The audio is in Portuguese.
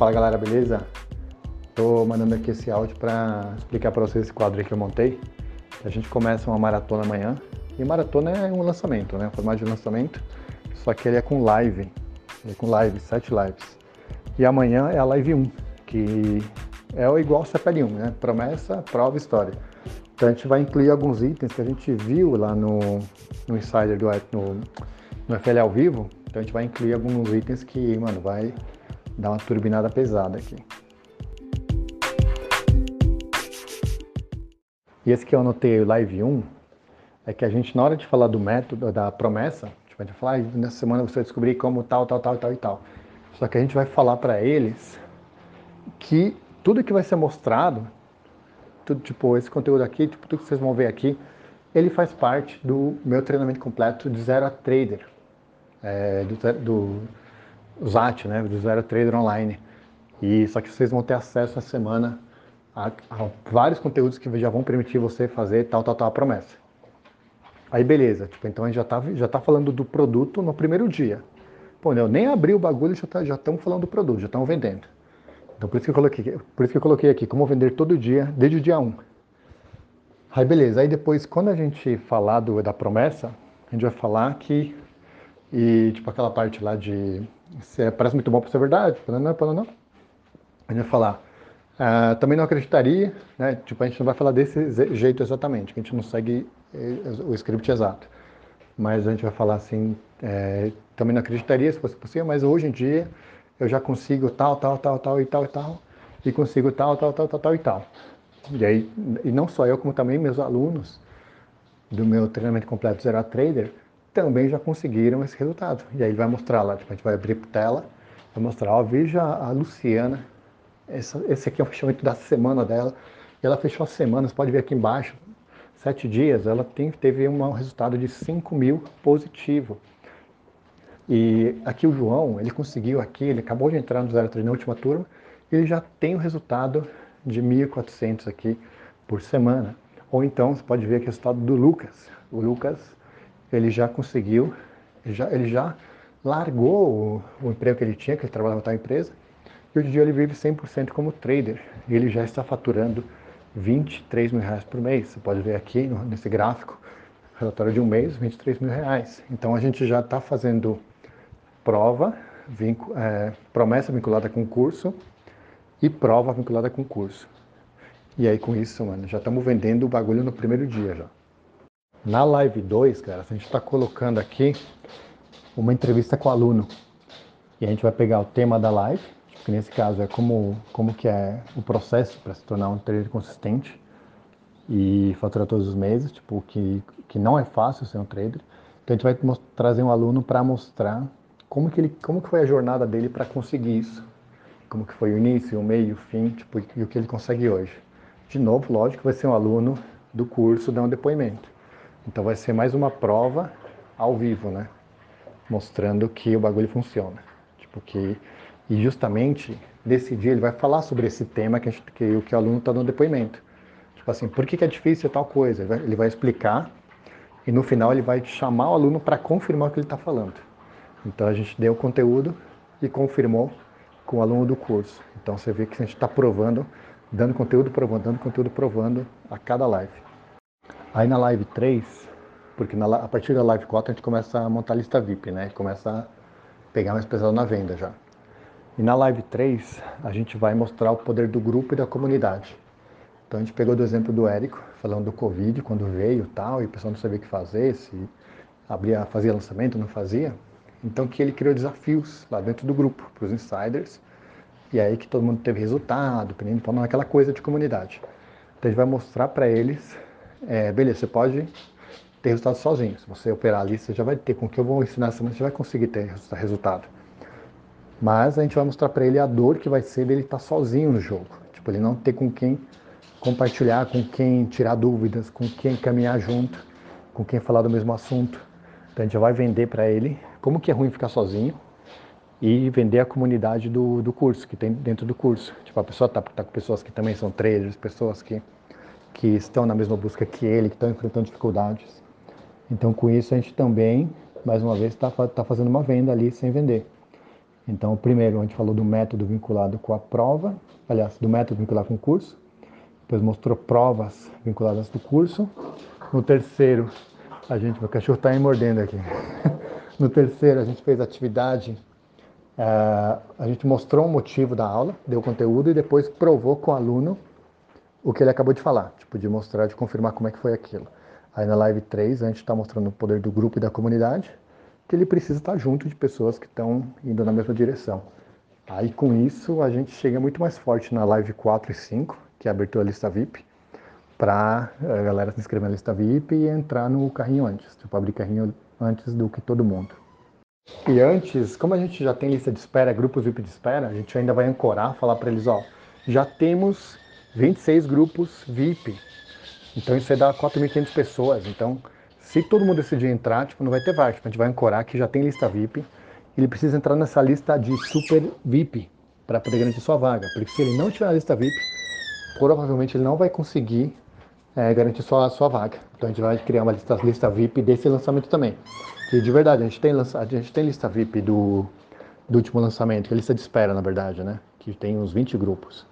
Fala galera, beleza? Tô mandando aqui esse áudio para explicar para vocês esse quadro que eu montei. A gente começa uma maratona amanhã e maratona é um lançamento, né? Um formato de lançamento, só que ele é com live, ele é com live, sete lives. E amanhã é a live 1, que é igual ao CPL1, né? Promessa, prova, história. Então a gente vai incluir alguns itens que a gente viu lá no, no Insider do no, no FL ao vivo. Então a gente vai incluir alguns itens que, mano, vai dar uma turbinada pesada aqui. E esse que eu anotei, o Live 1, é que a gente, na hora de falar do método, da promessa, tipo, a gente vai falar, ah, nessa semana você vai descobrir como tal, tal, tal, tal e tal. Só que a gente vai falar para eles que tudo que vai ser mostrado, tudo, tipo, esse conteúdo aqui, tipo, tudo que vocês vão ver aqui, ele faz parte do meu treinamento completo de zero a trader, é, do, do ZAT, né, do zero trader online. E só que vocês vão ter acesso essa semana a, a, vários conteúdos que já vão permitir você fazer tal, tal, tal a promessa. Aí beleza, tipo, então a gente já tá, já tá falando do produto no primeiro dia. Pô, eu nem abri o bagulho, já tá, já estamos falando do produto, já estamos vendendo. Então por isso que eu coloquei, por isso que eu coloquei aqui, como vender todo dia, desde o dia 1. Aí beleza, aí depois quando a gente falar do, da promessa, a gente vai falar que, e tipo aquela parte lá de, é, parece muito bom para ser verdade, não, não, não, a gente vai falar, Uh, também não acreditaria, né? Tipo, a gente não vai falar desse jeito exatamente, que a gente não segue eh, o script exato. Mas a gente vai falar assim, é, também não acreditaria se fosse possível, mas hoje em dia eu já consigo tal, tal, tal, tal e tal e tal, e consigo tal, tal, tal, tal, tal e tal. E aí, e não só eu, como também meus alunos do meu treinamento completo Zero Trader também já conseguiram esse resultado. E aí ele vai mostrar lá, tipo, a gente vai abrir tela, vai mostrar, ó, veja a Luciana essa, esse aqui é o fechamento da semana dela. E ela fechou a semana, você pode ver aqui embaixo, sete dias, ela tem, teve um resultado de 5 mil positivo. E aqui o João, ele conseguiu aqui, ele acabou de entrar no 03 na última turma, ele já tem o resultado de 1.400 aqui por semana. Ou então, você pode ver aqui o resultado do Lucas. O Lucas, ele já conseguiu, ele já, ele já largou o, o emprego que ele tinha, que ele trabalhava em tal empresa, e hoje em dia ele vive 100% como trader. E ele já está faturando 23 mil reais por mês. Você pode ver aqui nesse gráfico, relatório de um mês, 23 mil reais. Então a gente já está fazendo prova, vincu, é, promessa vinculada com curso e prova vinculada com curso. E aí com isso, mano, já estamos vendendo o bagulho no primeiro dia já. Na live 2, cara, a gente está colocando aqui uma entrevista com o aluno. E a gente vai pegar o tema da live, que nesse caso é como, como que é o processo para se tornar um trader consistente e faturar todos os meses, tipo, que, que não é fácil ser um trader. Então a gente vai trazer um aluno para mostrar como que, ele, como que foi a jornada dele para conseguir isso. Como que foi o início, o meio, o fim, tipo, e o que ele consegue hoje. De novo, lógico, vai ser um aluno do curso dar um depoimento. Então vai ser mais uma prova ao vivo, né? Mostrando que o bagulho funciona. Tipo, que e justamente nesse dia ele vai falar sobre esse tema que, gente, que, que o aluno está dando depoimento. Tipo assim, por que, que é difícil tal coisa? Ele vai, ele vai explicar e no final ele vai chamar o aluno para confirmar o que ele está falando. Então a gente deu o conteúdo e confirmou com o aluno do curso. Então você vê que a gente está provando, dando conteúdo, provando, dando conteúdo, provando a cada live. Aí na live 3, porque na, a partir da live 4 a gente começa a montar a lista VIP, né? Começa a pegar mais pesado na venda já. E na live 3, a gente vai mostrar o poder do grupo e da comunidade. Então a gente pegou do exemplo do Érico, falando do Covid, quando veio tal, e o pessoal não sabia o que fazer, se abria, fazia lançamento, não fazia. Então que ele criou desafios lá dentro do grupo, para os insiders, e aí que todo mundo teve resultado, então aquela coisa de comunidade. Então a gente vai mostrar para eles, é, beleza, você pode ter resultado sozinho. Se você operar ali, você já vai ter, com o que eu vou ensinar essa semana, você vai conseguir ter resultado. Mas a gente vai mostrar para ele a dor que vai ser dele estar tá sozinho no jogo. Tipo, ele não ter com quem compartilhar, com quem tirar dúvidas, com quem caminhar junto, com quem falar do mesmo assunto. Então a gente vai vender para ele como que é ruim ficar sozinho e vender a comunidade do, do curso, que tem dentro do curso. Tipo, a pessoa tá, tá com pessoas que também são traders, pessoas que, que estão na mesma busca que ele, que estão enfrentando dificuldades. Então com isso a gente também, mais uma vez, está tá fazendo uma venda ali sem vender. Então, primeiro a gente falou do método vinculado com a prova, aliás, do método vinculado com o curso. Depois mostrou provas vinculadas do curso. No terceiro, a gente, meu cachorro está me mordendo aqui. No terceiro, a gente fez atividade, uh, a gente mostrou o motivo da aula, deu conteúdo e depois provou com o aluno o que ele acabou de falar, tipo, de mostrar, de confirmar como é que foi aquilo. Aí na live 3, a gente está mostrando o poder do grupo e da comunidade, que ele precisa estar junto de pessoas que estão indo na mesma direção. Aí com isso, a gente chega muito mais forte na live 4 e 5, que é a abertura lista VIP, para a galera se inscrever na lista VIP e entrar no carrinho antes, tipo, abrir carrinho antes do que todo mundo. E antes, como a gente já tem lista de espera, grupos VIP de espera, a gente ainda vai ancorar, falar para eles, ó, já temos 26 grupos VIP. Então isso aí dá 4.500 pessoas. Então, se todo mundo decidir entrar, tipo, não vai ter vaga. Tipo, a gente vai ancorar que já tem lista VIP. Ele precisa entrar nessa lista de super VIP para poder garantir sua vaga. Porque se ele não tiver na lista VIP, provavelmente ele não vai conseguir é, garantir sua, sua vaga. Então a gente vai criar uma lista, lista VIP desse lançamento também. E de verdade, a gente tem, a gente tem lista VIP do, do último lançamento, que é lista de espera, na verdade, né? Que tem uns 20 grupos.